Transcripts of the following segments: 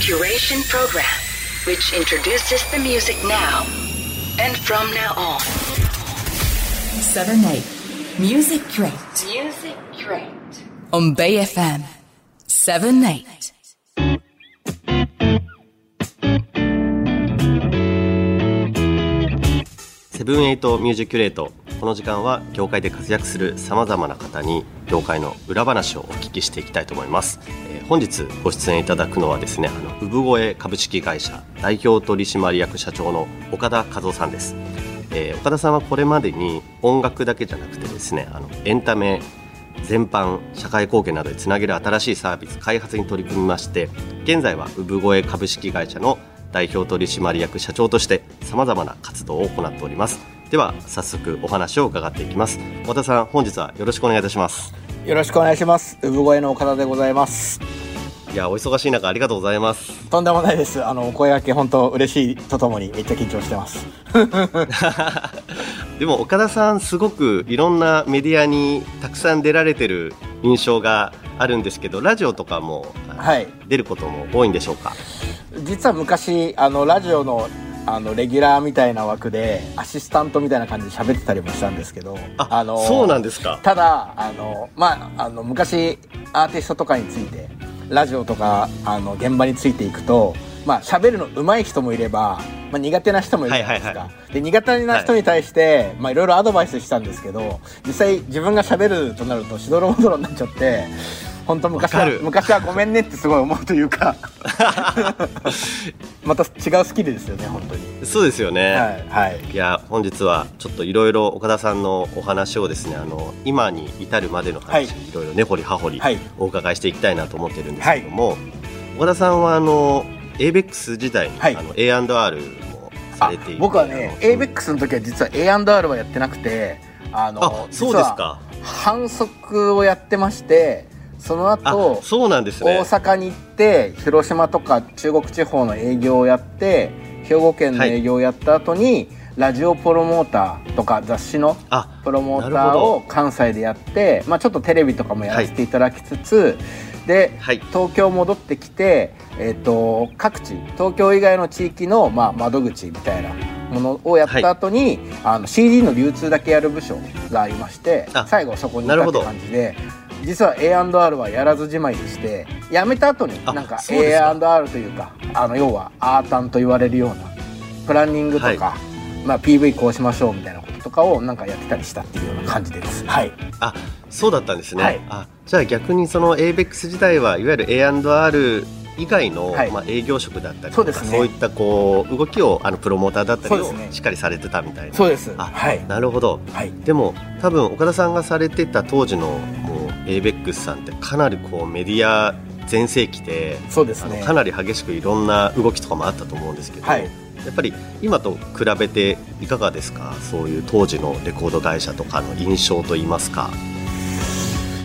curation program, which introduces the music now and from now on. 7 8 Music Crate Music Crate. on Bay FM 7 8. セブンエイトミュージックレート この時間は業界で活躍するさまざまな方に業界の裏話をお聞きしていきたいと思います、えー本日ご出演いただくのはですねあの産声株式会社代表取締役社長の岡田和夫さんです、えー岡田さんはこれまでに音楽だけじゃなくてですねあのエンタメ全般社会貢献などでつなげる新しいサービス開発に取り組みまして現在は産声株式会社の代表取締役社長としてさまざまな活動を行っております。では早速お話を伺っていきます和田さん本日はよろしくお願いいたしますよろしくお願いします。産声の岡田でございます。いやお忙しい中ありがとうございますとんでもないです。あの、お声掛け本当嬉しいとともにめっちゃ緊張してます。でも岡田さんすごくいろんなメディアにたくさん出られてる印象があるんですけどラジオとかも、はい出ることも多いんでしょうか？実は昔、あの、ラジオの、あの、レギュラーみたいな枠で、アシスタントみたいな感じで喋ってたりもしたんですけど、あそうなんですかただ、あの、まあ、あの、昔、アーティストとかについて、ラジオとか、あの、現場についていくと、まあ、喋るの上手い人もいれば、まあ、苦手な人もいるじゃないですか。はいはで、苦手な人に対して、まあ、いろいろアドバイスしたんですけど、実際自分が喋るとなると、しどろもどろになっちゃって、本当昔は昔はごめんねってすごい思うというか。また違うスキルですよね本当に。そうですよね、はいはい。いや本日はちょっといろいろ岡田さんのお話をですねあの今に至るまでの話、はい。い、ろいろ根掘り葉掘りはい。お伺いしていきたいなと思ってるんですけども、岡田さんはあの ABEX 時代に、はい。あの A&R もさあれていて僕はね ABEX の時は実は A&R はやってなくてあのあそうですか。反則をやってましてそのあ後そうなんですね。大阪に行って広島とか中国地方の営業をやって兵庫県の営業をやった後に、ラジオプロモーターとか雑誌のあプロモーターを関西でやって、まあ、ちょっとテレビとかもやらせていただきつつ、で、はい。東京戻ってきて、えっと各地東京以外の地域の、まあ、窓口みたいなものをやった後に、あの CD の流通だけやる部署がありましてあ最後そこにいたって感じで。実は A&R はやらずじまいでして辞めた後にあなんか A&R というかあの要はアータンと言われるようなプランニングとか、はい。まあ、PV こうしましょうみたいなこととかをなんかやってたりしたっていうような感じです。はい。あそうだったんですね、はい。あじゃあ逆にその ABEX 時代はいわゆる A&R 以外の、はい。まあ、営業職だったりとかそうね。そういったこう動きをあのプロモーターだったりをしっかりされてたみたいな。そうです。あはい。なるほど。はい。でも多分岡田さんがされてた当時のもう ABEX さんってかなりこうメディア全盛期でそうですね。かなり激しくいろんな動きとかもあったと思うんですけど、はいやっぱり今と比べていかがですか？そういう当時のレコード会社とかの印象といいますか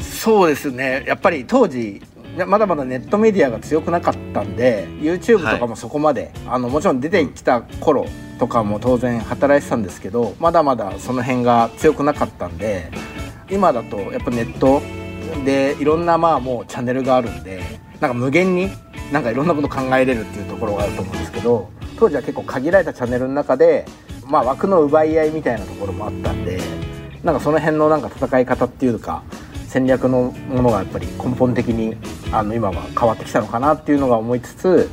そうですね。やっぱり当時まだまだネットメディアが強くなかったんで YouTube とかもそこまで、あのもちろん出てきた頃とかも当然働いてたんですけどまだまだその辺が強くなかったんで今だとやっぱネットでいろんなまあもうチャンネルがあるんでなんか無限になんかいろんなこと考えれるっていうところがあると思うんですけど当時は結構限られたチャンネルの中で、まあ、枠の奪い合いみたいなところもあったんでなんかその辺のなんか戦い方っていうか戦略のものがやっぱり根本的にあの今は変わってきたのかなっていうのが思いつつ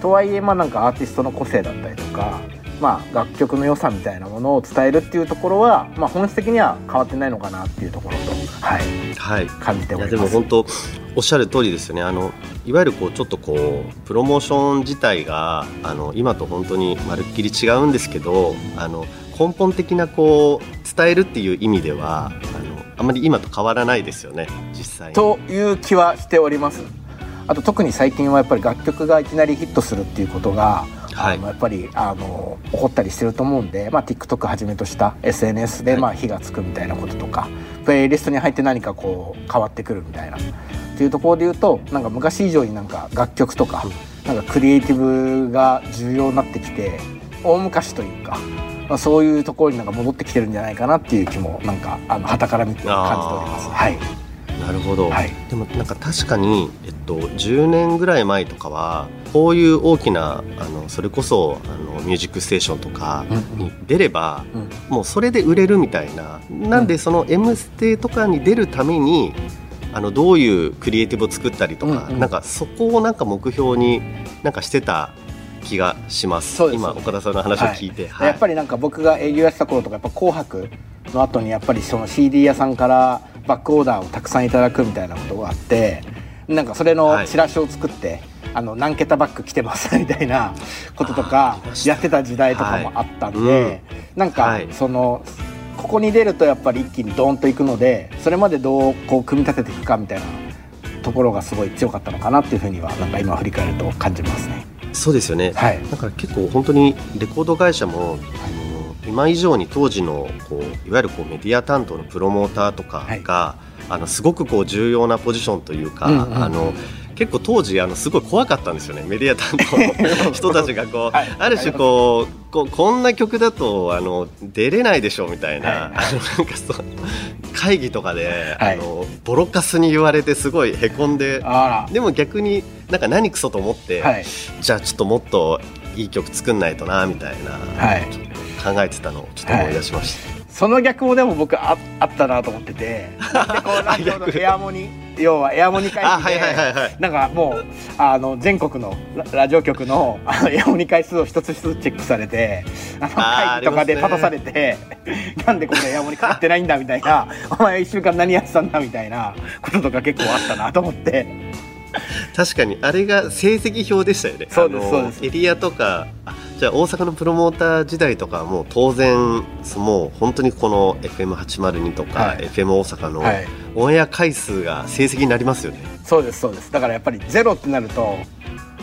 とはいえまあなんかアーティストの個性だったりとか、まあ、楽曲の良さみたいなものを伝えるっていうところは、まあ、本質的には変わってないのかなっていうところと、はい、はい。感じております。でも本当おっしゃる通りですよね。あのいわゆるこうちょっとこうプロモーション自体があの今と本当にまるっきり違うんですけどあの根本的なこう伝えるっていう意味ではあのあまり今と変わらないですよね。実際に。という気はしております。あと特に最近はやっぱり楽曲がいきなりヒットするっていうことが、はい。やっぱりあの起こったりしてると思うんで、まあ、TikTok はじめとした SNS ではい。まあ火がつくみたいなこととか、プレイリストに入って何かこう変わってくるみたいな。っていうところで言うとなんか昔以上になんか楽曲とかなんかクリエイティブが重要になってきて大昔というか、まあ、そういうところになんか戻ってきてるんじゃないかなっていう気もなんかあの旗から見て感じております。はいななるほど、はい。でもなんか確かに、えっと、10年ぐらい前とかはこういう大きなあのそれこそあの「ミュージックステーション」とかに出れば、うん。もうそれで売れるみたいな。なんでその「M ステ」とかに出るためにあのどういうクリエイティブを作ったりとか、うんうん。なんかそこをなんか目標になんかしてた気がします。す。今岡田さんの話を聞いて、はい。やっぱりなんか僕が営業やってた頃とかやっぱ「紅白」の後にやっぱりその CD 屋さんからバックオーダーをたくさんいただくみたいなことがあってなんかそれのチラシを作って、あの何桁バッグ来てますみたいなこととかやってた時代とかもあったんで、はい。うん。なんかはい。その。ここに出るとやっぱり一気にドーンといくのでそれまでどうこう組み立てていくかみたいなところがすごい強かったのかなっていうふうにはなんか今振り返ると感じますね。そうですよね、はい。だから結構本当にレコード会社も、あの今以上に当時のこういわゆるこうメディア担当のプロモーターとかが、あのすごくこう重要なポジションというか、うんうんあの結構当時あのすごい怖かったんですよねメディア担当の 人たちがこう、はい。ある種こうこうこんな曲だとあの出れないでしょみたいな、はい。あのなんかそう会議とかで、はい。あのボロカスに言われてすごいへこんであでも逆になんか何クソと思って、じゃあちょっともっといい曲作んないとなみたいな、はい考えてたのをちょっと思い出しました、その逆もでも僕ああったなと思ってて。でこうラジオのエアモニ要はエアモニ会議あはいはいはいはい。でなんかもうあの全国のララジオ局のあのエアモニ回数を一つ一つチェックされてあの会議とかで立たされて、なんでこれエアモニ買ってないんだみたいな。お前一週間何やってたんだみたいなこととか結構あったなと思って。確かにあれが成績表でしたよね。そうですそうです。エリアとかあじゃあ大阪のプロモーター時代とかはもう当然もう本当にこの FM802 とか、はい。FM 大阪のはい。オンエア回数が成績になりますよね。そうですそうです。だからやっぱりゼロってなると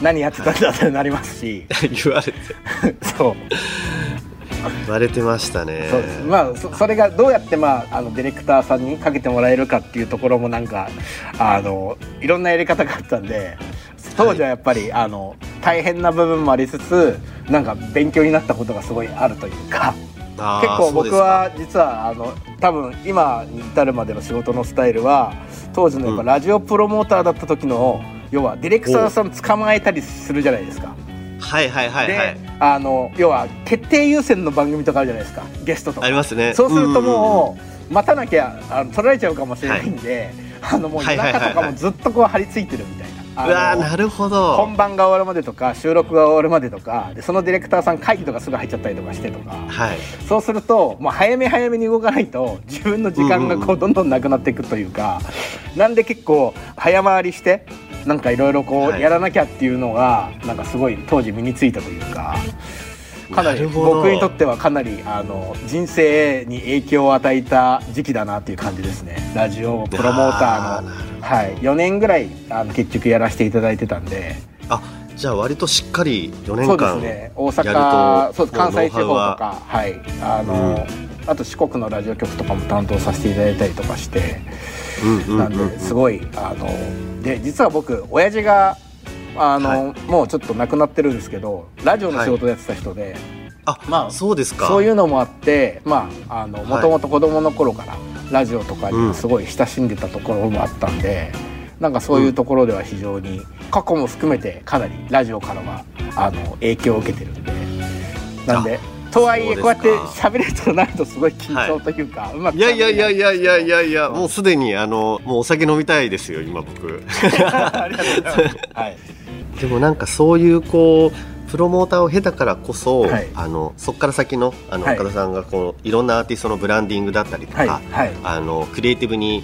何やってたんだってなりますし。言われて。そう。言われてましたね。そうです。まあそそれがどうやって、まあ、あのディレクターさんにかけてもらえるかっていうところもなんかあのいろんなやり方があったんで当時はやっぱり、あの大変な部分もありつつなんか勉強になったことがすごいあるというか。結構僕は実はあの多分今に至るまでの仕事のスタイルは当時のやっぱうん。ラジオプロモーターだった時の、要はディレクターさん捕まえたりするじゃないですか。はいはいはいはい。であの要は決定優先の番組とかあるじゃないですか。ゲストとか。ありますね。そうするともう待たなきゃあの取られちゃうかもしれないんで、あのもう夜中とかもずっとこう張り付いてるみたいな。うわあのーなるほど。本番が終わるまでとか収録が終わるまでとかでそのディレクターさん会議とかすぐ入っちゃったりとかしてとか。はい。そうするともう早め早めに動かないと自分の時間がこうどんどんなくなっていくというか、なんで結構早回りしてなんかいろいろこはい。うやらなきゃっていうのがなんかすごい当時身についたというか。かなり僕にとってはかなりあの人生に影響を与えた時期だなっていう感じですね。ラジオプロモーターの、はい、4年ぐらいあの結局やらせていただいてたんで。あじゃあ割としっかり4そう年です間ね。大阪そう関西地方とかは。い。あの、あと四国のラジオ局とかも担当させていただいたりとかして、うんうんなんうん。うんですごいあので実は僕親父があの、もうちょっと亡くなってるんですけどラジオの仕事やってた人で、あまあそうですか。そういうのもあってまああのもともと子供の頃からラジオとかにすごい親しんでたところもあったんで、なんかそういうところでは非常に過去も含めてかなりラジオからはあの影響を受けてるんで。なんでとはいえこうやって喋れるとなるとすごい緊張というか、うまくいやいやいやいいやいやいやいやもうすでにあのもうお酒飲みたいですよ今僕。ありがとうございます、はい、でもなんかそういうこうプロモーターを経たからこそ、はい。あのそこから先のあの、はい。岡田さんがこういろんなアーティストのブランディングだったりとか、はい。はい。あのクリエイティブに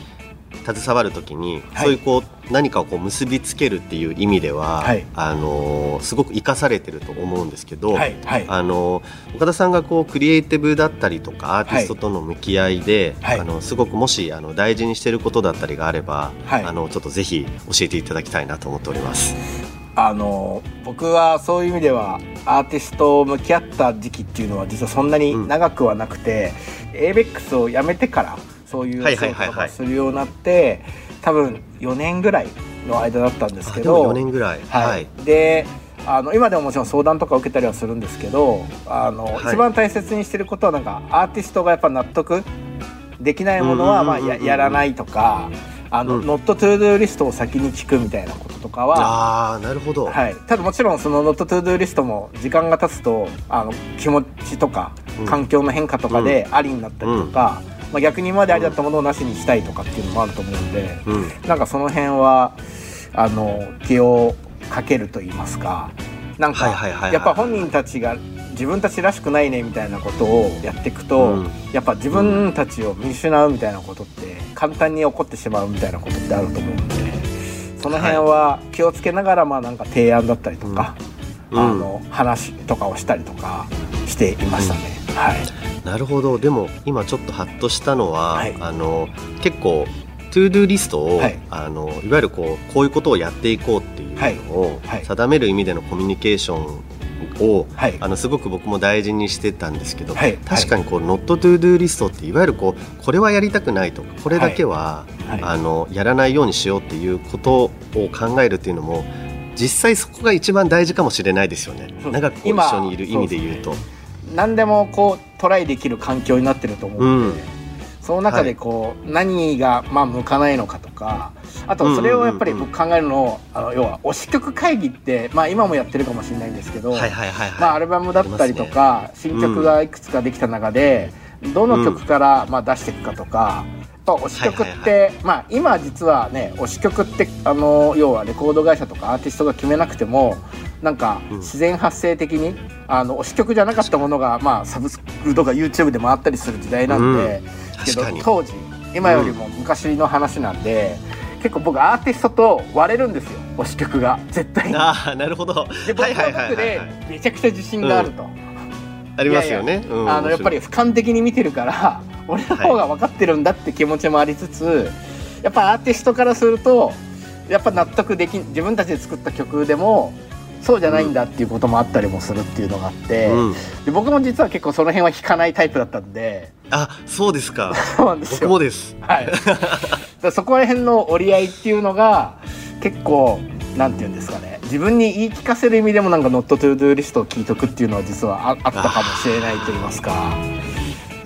携わるときに、はい。そういうこう何かをこう結びつけるっていう意味では、はい。あのすごく生かされてると思うんですけど、あの岡田さんがこうクリエイティブだったりとかアーティストとの向き合いで、はい。あのすごくもしあの大事にしていることだったりがあれば、はい。あのちょっとぜひ教えていただきたいなと思っております。あの僕はそういう意味ではアーティスト向き合った時期っていうのは実はそんなに長くはなくて、ABEX を辞めてからそういうはい仕はいはいはい。事とかするようになって多分4年ぐらいの間だったんですけど4年ぐらい、はい。であの今でももちろん相談とか受けたりはするんですけどあの、はい。一番大切にしてることはなんかアーティストがやっぱ納得できないものはまあうんうんうんうんややらないとかあの、うん。 not to do list を先に聞くみたいなこととかはああなるほど、はい、ただもちろんその not to do list も時間が経つとあの気持ちとかうん。環境の変化とかでありになったりとか、まあ、逆に今までありだったものをなしにしたいとかっていうのもあると思うんで、うん。なんかその辺はあの気をかけると言いますかなんかやっぱ本人たちが自分たちらしくないねみたいなことをやっていくと、うん。やっぱ自分たちを見失うみたいなことって簡単に起こってしまうみたいなことってあると思うんでその辺は気をつけながらまあなんか提案だったりとか、うん。あの話とかをしたりとかしていましたね。はい。なるほど。でも今ちょっとハッとしたのは、はい。あの結構 to do list を、はい。あのいわゆるこうこういうことをやっていこうっていうのを、定める意味でのコミュニケーションを、はい。あのすごく僕も大事にしてたんですけど、はい。確かにこう、 not to do list っていわゆるこうこれはやりたくないとかこれだけは、はい。あのやらないようにしようっていうことを考えるっていうのも実際そこが一番大事かもしれないですよね。長く一今緒にいる意味で言うと。何でもこうトライできる環境になってると思うんで、うん。その中でこう、何がまあ向かないのかとかあとそれをやっぱり僕考えるの,、あの要は推し曲会議って、まあ、今もやってるかもしれないんですけど、アルバムだったりとか、新曲がいくつかできた中で、どの曲からまあ出していくかとか、やっぱ推し曲って、はいまあ今実はね推し曲ってあの要はレコード会社とかアーティストが決めなくてもなんかうん。自然発生的に、あの推し曲じゃなかったものがまあサブスクとか YouTube で回ったりする時代なんで、けど確かに。当時今よりも昔の話なんで、結構僕アーティストと割れるんですよ推し曲が絶対に。ああなるほど。で僕は僕でめちゃくちゃ自信があると。ありますよね。うんあのやっぱり俯瞰的に見てるから 俺の方が分かってるんだって気持ちもありつつ、やっぱアーティストからするとやっぱ納得できん自分たちで作った曲でもそうじゃないんだっていうこともあったりもするっていうのがあって、うんで僕も実は結構その辺は引かないタイプだったんであそうですか。そうなんです僕よ。もです。はい、そこら辺の折り合いっていうのが結構なんていうんですかね自分に言い聞かせる意味でもなんか「 not to do list を聞いとくっていうのは実はああったかもしれないと言いますか。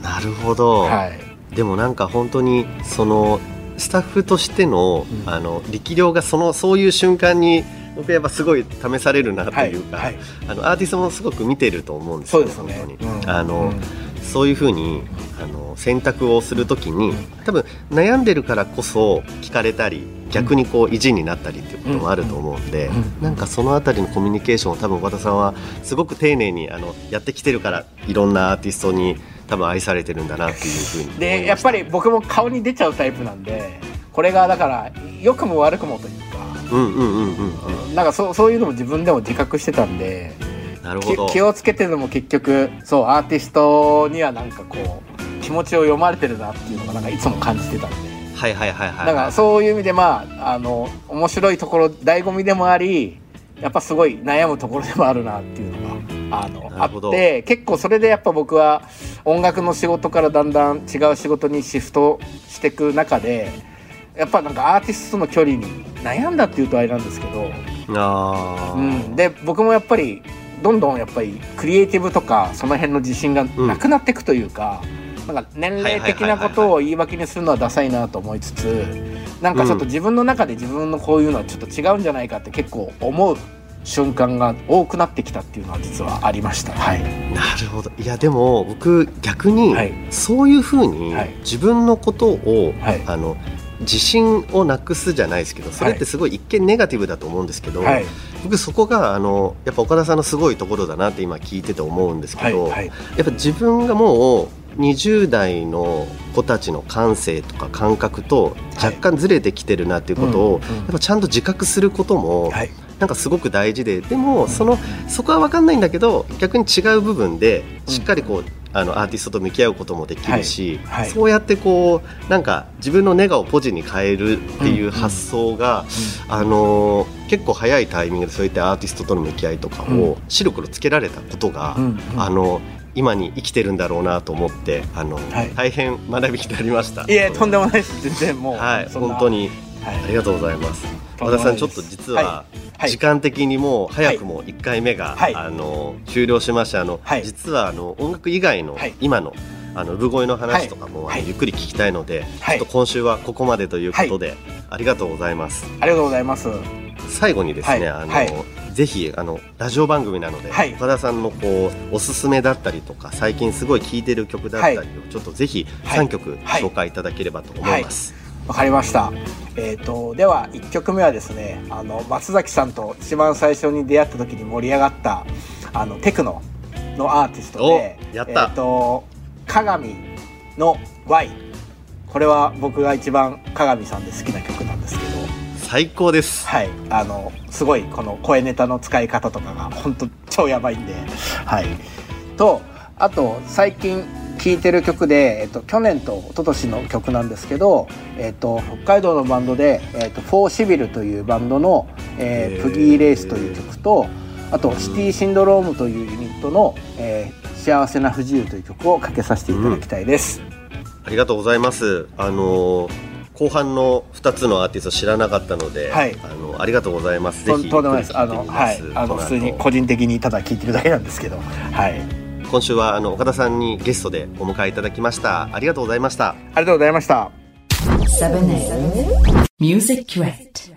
なるほど。はいでもなんか本当にそのスタッフとしての、うんあの力量がそのそういう瞬間に僕やっぱすごい試されるなというか、はいはいあのアーティストもすごく見てると思うんですよそうですね本当に、うんあの、うんそういうふうにあの選択をするときに多分悩んでるからこそ聞かれたり逆にこう意地になったりっていうこともあると思うんで、うん。なんかそのあたりのコミュニケーションを多分岡田さんはすごく丁寧にあのやってきてるからいろんなアーティストに多分愛されてるんだなっていうふうにでやっぱり僕も顔に出ちゃうタイプなんでこれがだから良くも悪くもというか、うんうんうんうんうん。なんかそうそういうのも自分でも自覚してたんでなるほど。き気をつけてるのも結局そうアーティストにはなんかこう気持ちを読まれてるなっていうのがなんかいつも感じてたんで。はいはいはいはい。だからそういう意味でまああの面白いところ醍醐味でもありやっぱすごい悩むところでもあるなっていうのがあのあって結構それでやっぱ僕は音楽の仕事からだんだん違う仕事にシフトしていく中でやっぱなんかアーティストとの距離に悩んだっていうとあれなんですけど、あー。うん、で僕もやっぱりどんどんやっぱりクリエイティブとかその辺の自信がなくなっていくというか、なんか年齢的なことを言い訳にするのはダサいなと思いつつなんかちょっと自分の中で自分のこういうのはちょっと違うんじゃないかって結構思う瞬間が多くなってきたっていうのは実はありました。はい、なるほど。いやでも僕逆にはい。そういうふうにはい。自分のことを、はい。あの自信をなくすじゃないですけどそれってすごい一見ネガティブだと思うんですけど、はい。僕そこがあのやっぱ岡田さんのすごいところだなって今聞いてて思うんですけど、はいはい。やっぱ自分がもう20代の子たちの感性とか感覚と若干ずれてきてるなっていうことを、やっぱちゃんと自覚することも、はい。なんかすごく大事ででもそのそこは分かんないんだけど逆に違う部分でしっかりこう、あのアーティストと向き合うこともできるし、はい。はい。そうやってこうなんか自分のネガをポジに変えるっていう発想が、あのー結構早いタイミングでそういったアーティストとの向き合いとかを白黒つけられたことが、うん。うん。あの今に生きてるんだろうなと思ってあの、はい。大変学びになりました。いえとんでもないです。全然もう、はい本当にはい。ありがとうございます。和田さんちょっと実は、時間的にもう早くも1回目が、はい。あの終了しましてあの、はい。実はあの音楽以外の、はい。今のあの産声の話とかも、ゆっくり聞きたいので、はい。ちょっと今週はここまでということで、ありがとうございます。ありがとうございます。最後にですね、はい。あの、はい。ぜひあのラジオ番組なので、はい。岡田さんのこうおすすめだったりとか最近すごい聴いてる曲だったりを、はいちょっとぜひはい。3曲はい。紹介いただければと思います、わかりました。えっ、とでは1曲目はですね、あの松崎さんと一番最初に出会った時に盛り上がったあのテクノのアーティストで、おやった。えっ、と鏡の Y。これは僕が一番鏡さんで好きな曲なんですけど、最高です。はい、あのすごいこの声ネタの使い方とかが本当超やばいんで、はい。とあと最近聴いてる曲で、えっと、去年と一昨年の曲なんですけど、えっと、北海道のバンドで、えっと、フォーシビルというバンドの、えープギーレースという曲とあとシティシンドロームというユニットの、えー幸せな不自由という曲をかけさせていただきたいです。ありがとうございます。あの後半の2つのアーティスト知らなかったので、はい。あのありがとうございます。ぜひとんでもないです。あの、はい、あの、普通に個人的にただ聴いてるだけなんですけど、はい。今週はあの岡田さんにゲストでお迎えいただきましたありがとうございましたありがとうございました。7 8 Music Crate.